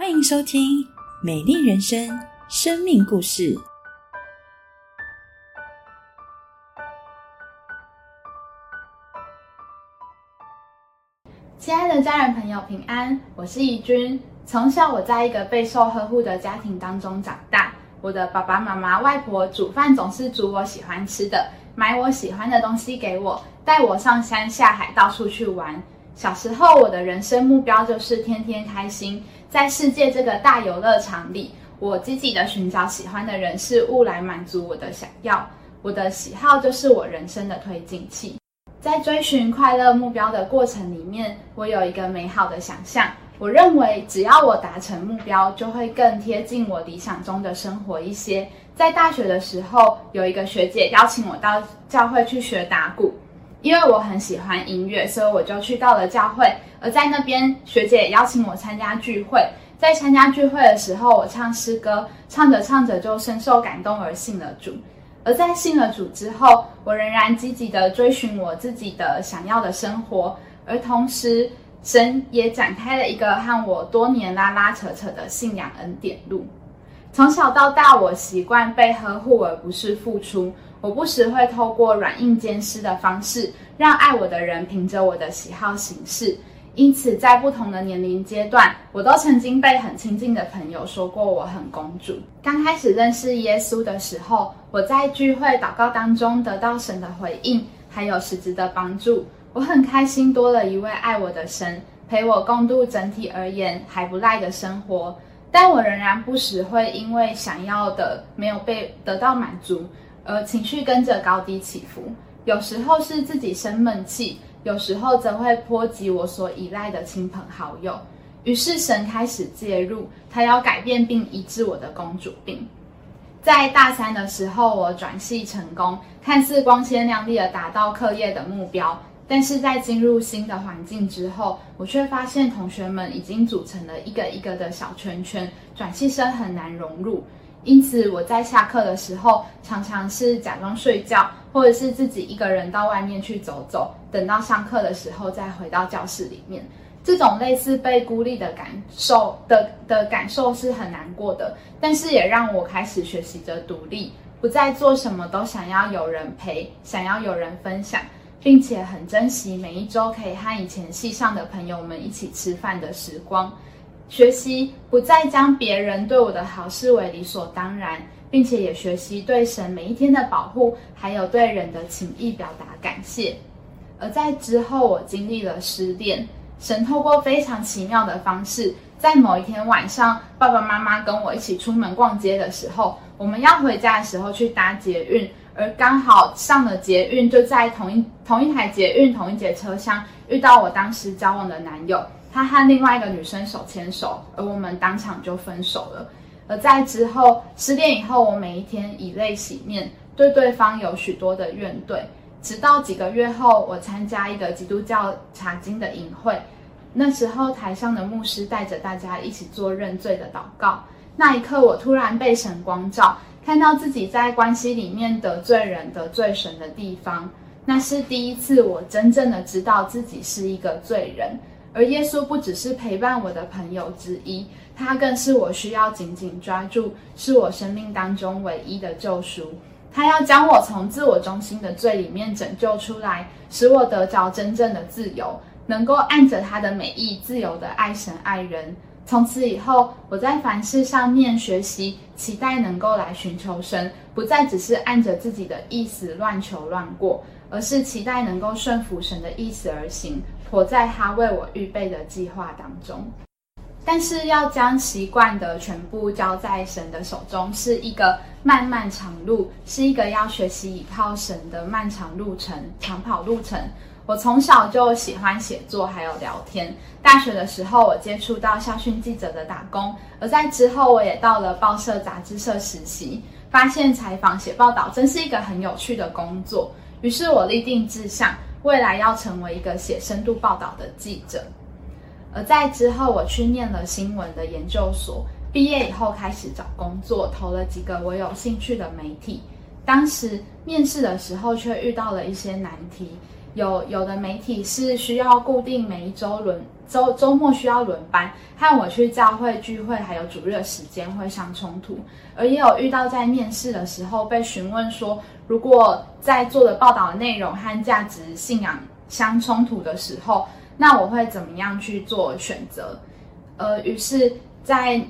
欢迎收听《美丽人生》生命故事。亲爱的家人朋友，平安！我是怡君。从小我在一个备受呵护的家庭当中长大，我的爸爸妈妈、外婆煮饭总是煮我喜欢吃的，买我喜欢的东西给我，带我上山下海到处去玩。小时候，我的人生目标就是天天开心。在世界这个大游乐场里，我积极的寻找喜欢的人事物来满足我的想要。我的喜好就是我人生的推进器。在追寻快乐目标的过程里面，我有一个美好的想象。我认为，只要我达成目标，就会更贴近我理想中的生活一些。在大学的时候，有一个学姐邀请我到教会去学打鼓。因为我很喜欢音乐，所以我就去到了教会。而在那边，学姐邀请我参加聚会。在参加聚会的时候，我唱诗歌，唱着唱着就深受感动而信了主。而在信了主之后，我仍然积极的追寻我自己的想要的生活，而同时，神也展开了一个和我多年拉拉扯扯的信仰恩典路。从小到大，我习惯被呵护，而不是付出。我不时会透过软硬兼施的方式，让爱我的人凭着我的喜好行事。因此，在不同的年龄阶段，我都曾经被很亲近的朋友说过我很公主。刚开始认识耶稣的时候，我在聚会祷告当中得到神的回应，还有实质的帮助，我很开心，多了一位爱我的神陪我共度整体而言还不赖的生活。但我仍然不时会因为想要的没有被得到满足。而情绪跟着高低起伏，有时候是自己生闷气，有时候则会波及我所依赖的亲朋好友。于是神开始介入，他要改变并医治我的公主病。在大三的时候，我转系成功，看似光鲜亮丽的达到课业的目标，但是在进入新的环境之后，我却发现同学们已经组成了一个一个的小圈圈，转系生很难融入。因此，我在下课的时候常常是假装睡觉，或者是自己一个人到外面去走走，等到上课的时候再回到教室里面。这种类似被孤立的感受的的感受是很难过的，但是也让我开始学习着独立，不再做什么都想要有人陪，想要有人分享，并且很珍惜每一周可以和以前系上的朋友们一起吃饭的时光。学习不再将别人对我的好视为理所当然，并且也学习对神每一天的保护，还有对人的情谊表达感谢。而在之后，我经历了失恋，神透过非常奇妙的方式，在某一天晚上，爸爸妈妈跟我一起出门逛街的时候，我们要回家的时候去搭捷运，而刚好上了捷运，就在同一同一台捷运同一节车厢遇到我当时交往的男友。他和另外一个女生手牵手，而我们当场就分手了。而在之后失恋以后，我每一天以泪洗面，对对方有许多的怨怼。直到几个月后，我参加一个基督教查经的营会，那时候台上的牧师带着大家一起做认罪的祷告。那一刻，我突然被神光照，看到自己在关系里面得罪人、得罪神的地方。那是第一次，我真正的知道自己是一个罪人。而耶稣不只是陪伴我的朋友之一，他更是我需要紧紧抓住，是我生命当中唯一的救赎。他要将我从自我中心的罪里面拯救出来，使我得着真正的自由，能够按着他的美意自由的爱神爱人。从此以后，我在凡事上面学习，期待能够来寻求神，不再只是按着自己的意思乱求乱过，而是期待能够顺服神的意思而行。活在他为我预备的计划当中，但是要将习惯的全部交在神的手中，是一个漫漫长路，是一个要学习依靠神的漫长路程、长跑路程。我从小就喜欢写作，还有聊天。大学的时候，我接触到校讯记者的打工，而在之后，我也到了报社、杂志社实习，发现采访、写报道真是一个很有趣的工作。于是我立定志向。未来要成为一个写深度报道的记者，而在之后，我去念了新闻的研究所，毕业以后开始找工作，投了几个我有兴趣的媒体。当时面试的时候，却遇到了一些难题，有有的媒体是需要固定每一周轮周周末需要轮班，和我去教会聚会还有主日的时间会相冲突，而也有遇到在面试的时候被询问说，如果在做的报道的内容和价值信仰相冲突的时候，那我会怎么样去做选择？呃，于是，在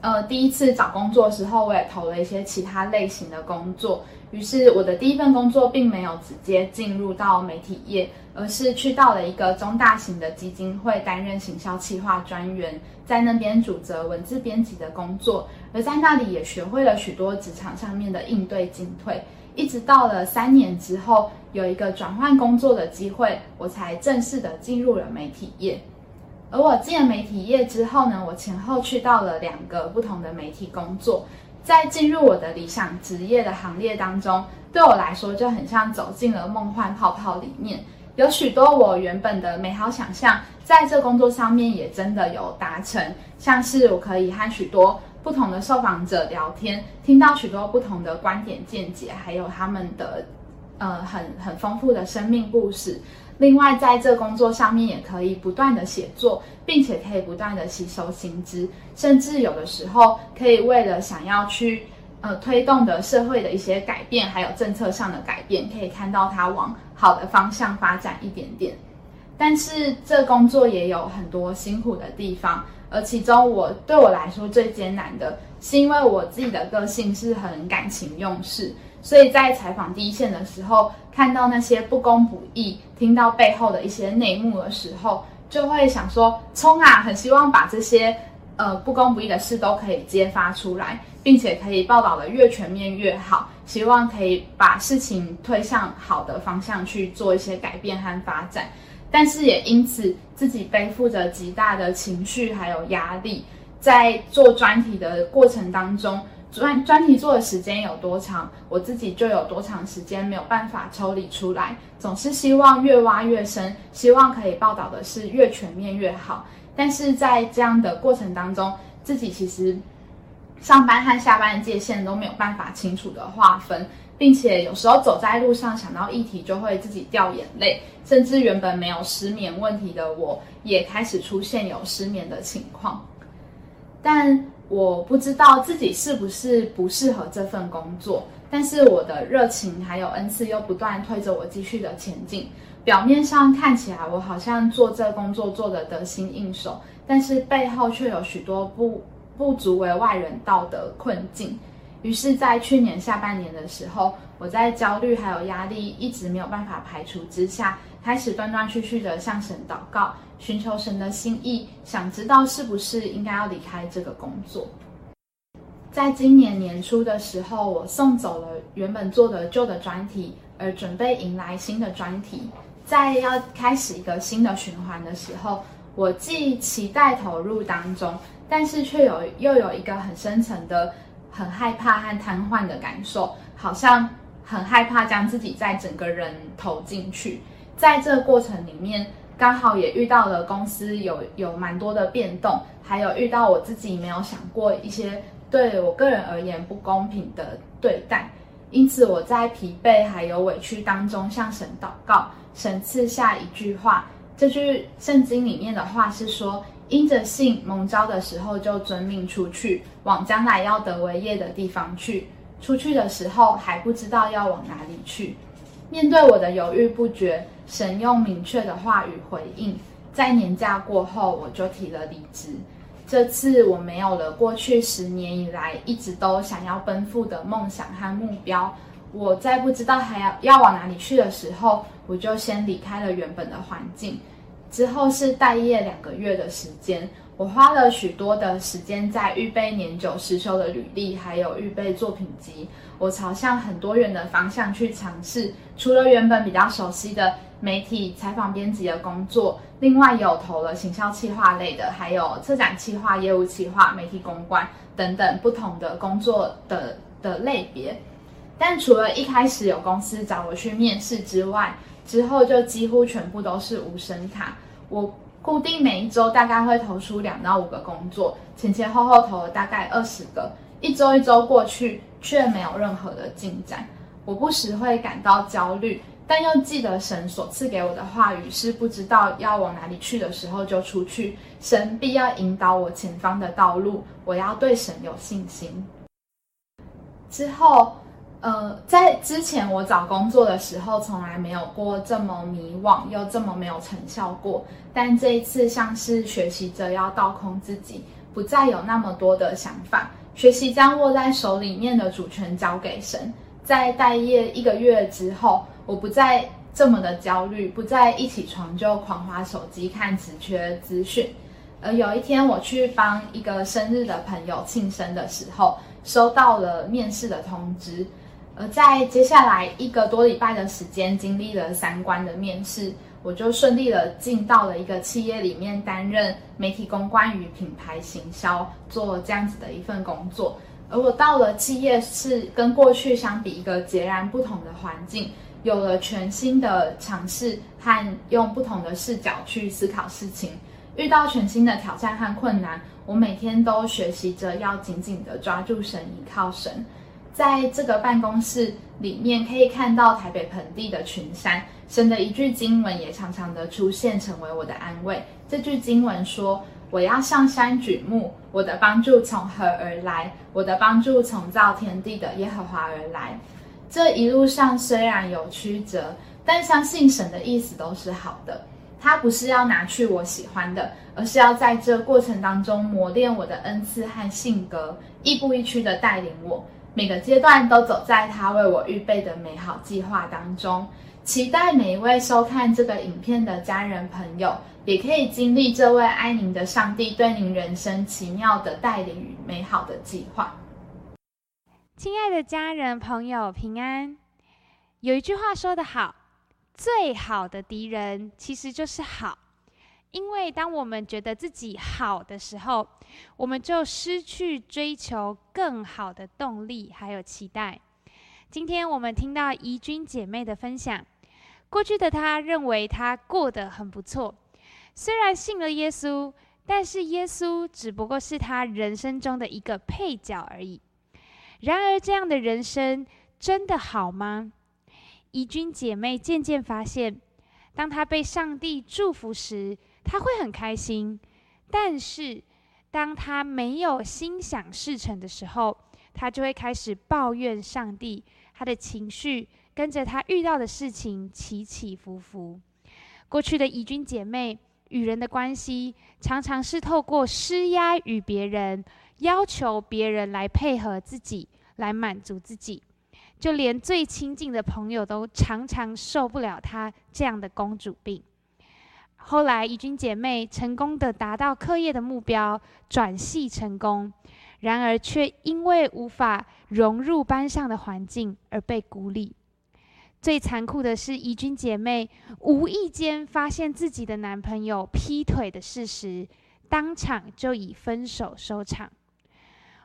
呃第一次找工作的时候，我也投了一些其他类型的工作。于是我的第一份工作并没有直接进入到媒体业，而是去到了一个中大型的基金会担任行销企划专员，在那边主责文字编辑的工作，而在那里也学会了许多职场上面的应对进退。一直到了三年之后，有一个转换工作的机会，我才正式的进入了媒体业。而我进了媒体业之后呢，我前后去到了两个不同的媒体工作。在进入我的理想职业的行列当中，对我来说就很像走进了梦幻泡泡里面。有许多我原本的美好想象，在这工作上面也真的有达成。像是我可以和许多不同的受访者聊天，听到许多不同的观点见解，还有他们的呃很很丰富的生命故事。另外，在这工作上面也可以不断的写作，并且可以不断的吸收新知，甚至有的时候可以为了想要去呃推动的社会的一些改变，还有政策上的改变，可以看到它往好的方向发展一点点。但是这工作也有很多辛苦的地方，而其中我对我来说最艰难的是，因为我自己的个性是很感情用事。所以在采访第一线的时候，看到那些不公不义，听到背后的一些内幕的时候，就会想说：冲啊！很希望把这些呃不公不义的事都可以揭发出来，并且可以报道的越全面越好。希望可以把事情推向好的方向去做一些改变和发展。但是也因此自己背负着极大的情绪还有压力，在做专题的过程当中。专专题做的时间有多长，我自己就有多长时间没有办法抽离出来。总是希望越挖越深，希望可以报道的是越全面越好。但是在这样的过程当中，自己其实上班和下班的界限都没有办法清楚的划分，并且有时候走在路上想到议题就会自己掉眼泪，甚至原本没有失眠问题的我也开始出现有失眠的情况，但。我不知道自己是不是不适合这份工作，但是我的热情还有恩赐又不断推着我继续的前进。表面上看起来我好像做这工作做得得心应手，但是背后却有许多不不足为外人道的困境。于是，在去年下半年的时候，我在焦虑还有压力一直没有办法排除之下。开始断断续续的向神祷告，寻求神的心意，想知道是不是应该要离开这个工作。在今年年初的时候，我送走了原本做的旧的专题，而准备迎来新的专题。在要开始一个新的循环的时候，我既期待投入当中，但是却有又有一个很深层的、很害怕和瘫痪的感受，好像很害怕将自己在整个人投进去。在这个过程里面，刚好也遇到了公司有有蛮多的变动，还有遇到我自己没有想过一些对我个人而言不公平的对待，因此我在疲惫还有委屈当中向神祷告，神赐下一句话，这句圣经里面的话是说：因着信蒙召的时候就遵命出去，往将来要得为业的地方去，出去的时候还不知道要往哪里去。面对我的犹豫不决。神用明确的话语回应，在年假过后，我就提了离职。这次我没有了过去十年以来一直都想要奔赴的梦想和目标。我在不知道还要要往哪里去的时候，我就先离开了原本的环境。之后是待业两个月的时间，我花了许多的时间在预备年久失修的履历，还有预备作品集。我朝向很多元的方向去尝试，除了原本比较熟悉的。媒体采访编辑的工作，另外有投了行销企划类的，还有策展企划、业务企划、媒体公关等等不同的工作的的类别。但除了一开始有公司找我去面试之外，之后就几乎全部都是无声卡。我固定每一周大概会投出两到五个工作，前前后后投了大概二十个，一周一周过去却没有任何的进展。我不时会感到焦虑。但又记得神所赐给我的话语是不知道要往哪里去的时候就出去。神必要引导我前方的道路，我要对神有信心。之后，呃，在之前我找工作的时候，从来没有过这么迷惘又这么没有成效过。但这一次，像是学习着要倒空自己，不再有那么多的想法，学习将握在手里面的主权交给神。在待业一个月之后，我不再这么的焦虑，不再一起床就狂花手机看职缺资讯。而有一天，我去帮一个生日的朋友庆生的时候，收到了面试的通知。而在接下来一个多礼拜的时间，经历了三关的面试，我就顺利的进到了一个企业里面，担任媒体公关与品牌行销，做这样子的一份工作。而我到了企业，是跟过去相比一个截然不同的环境，有了全新的尝试和用不同的视角去思考事情。遇到全新的挑战和困难，我每天都学习着要紧紧的抓住神，依靠神。在这个办公室里面，可以看到台北盆地的群山。神的一句经文也常常的出现，成为我的安慰。这句经文说：“我要上山举目，我的帮助从何而来？我的帮助从造天地的耶和华而来。”这一路上虽然有曲折，但相信神的意思都是好的。他不是要拿去我喜欢的，而是要在这过程当中磨练我的恩赐和性格，亦步亦趋的带领我，每个阶段都走在他为我预备的美好计划当中。期待每一位收看这个影片的家人朋友，也可以经历这位爱您的上帝对您人生奇妙的带领与美好的计划。亲爱的家人朋友，平安。有一句话说得好。最好的敌人其实就是好，因为当我们觉得自己好的时候，我们就失去追求更好的动力还有期待。今天我们听到怡君姐妹的分享，过去的她认为她过得很不错，虽然信了耶稣，但是耶稣只不过是她人生中的一个配角而已。然而，这样的人生真的好吗？怡君姐妹渐渐发现，当她被上帝祝福时，他会很开心；但是，当他没有心想事成的时候，他就会开始抱怨上帝。他的情绪跟着他遇到的事情起起伏伏。过去的怡君姐妹与人的关系，常常是透过施压与别人，要求别人来配合自己，来满足自己。就连最亲近的朋友都常常受不了她这样的公主病。后来，怡君姐妹成功的达到课业的目标，转系成功，然而却因为无法融入班上的环境而被孤立。最残酷的是，怡君姐妹无意间发现自己的男朋友劈腿的事实，当场就以分手收场。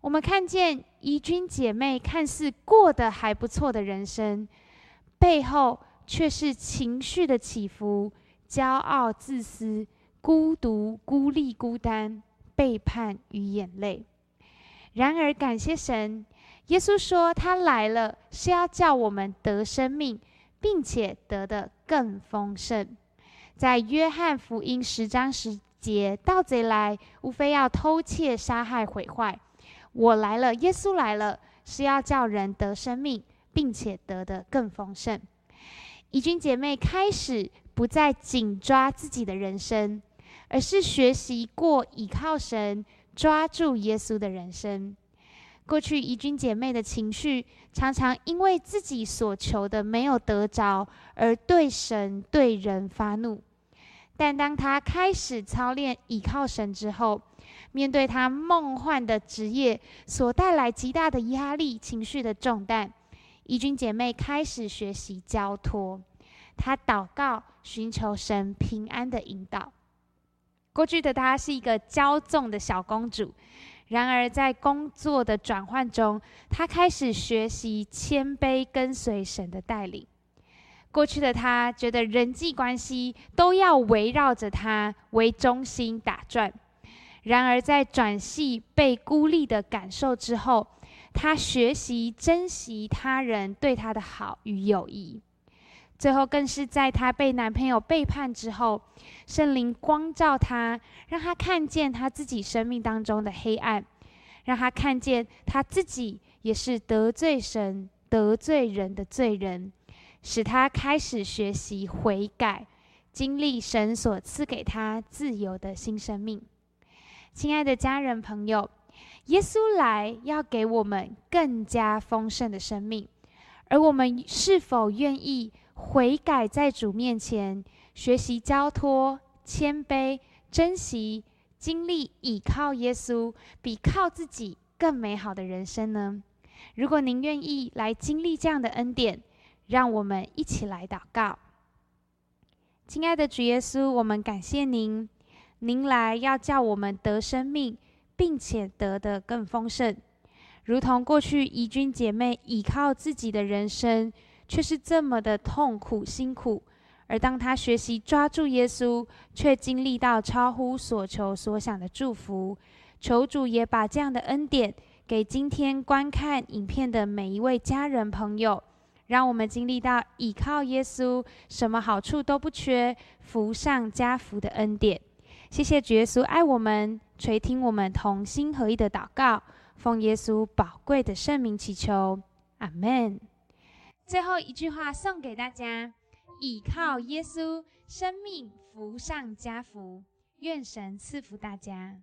我们看见怡君姐妹看似过得还不错的人生，背后却是情绪的起伏、骄傲、自私、孤独、孤立、孤单、背叛与眼泪。然而，感谢神，耶稣说他来了是要叫我们得生命，并且得的更丰盛。在约翰福音十章十节，盗贼来，无非要偷窃、杀害、毁坏。我来了，耶稣来了，是要叫人得生命，并且得的更丰盛。怡君姐妹开始不再紧抓自己的人生，而是学习过倚靠神、抓住耶稣的人生。过去怡君姐妹的情绪常常因为自己所求的没有得着，而对神、对人发怒。但当她开始操练倚靠神之后，面对她梦幻的职业所带来极大的压力、情绪的重担，怡君姐妹开始学习交托。他祷告，寻求神平安的引导。过去的她是一个骄纵的小公主，然而在工作的转换中，她开始学习谦卑，跟随神的带领。过去的她觉得人际关系都要围绕着她为中心打转。然而，在转系被孤立的感受之后，他学习珍惜他人对他的好与友谊。最后更是在她被男朋友背叛之后，圣灵光照她，让她看见她自己生命当中的黑暗，让她看见她自己也是得罪神、得罪人的罪人，使她开始学习悔改，经历神所赐给她自由的新生命。亲爱的家人朋友。耶稣来要给我们更加丰盛的生命，而我们是否愿意悔改，在主面前学习交托、谦卑、珍惜、经历倚靠耶稣，比靠自己更美好的人生呢？如果您愿意来经历这样的恩典，让我们一起来祷告。亲爱的主耶稣，我们感谢您，您来要叫我们得生命。并且得的更丰盛，如同过去怡君姐妹倚靠自己的人生，却是这么的痛苦辛苦；而当他学习抓住耶稣，却经历到超乎所求所想的祝福。求主也把这样的恩典给今天观看影片的每一位家人朋友，让我们经历到倚靠耶稣，什么好处都不缺，福上加福的恩典。谢谢主耶稣爱我们。垂听我们同心合一的祷告，奉耶稣宝贵的圣名祈求，阿门。最后一句话送给大家：倚靠耶稣，生命福上加福。愿神赐福大家。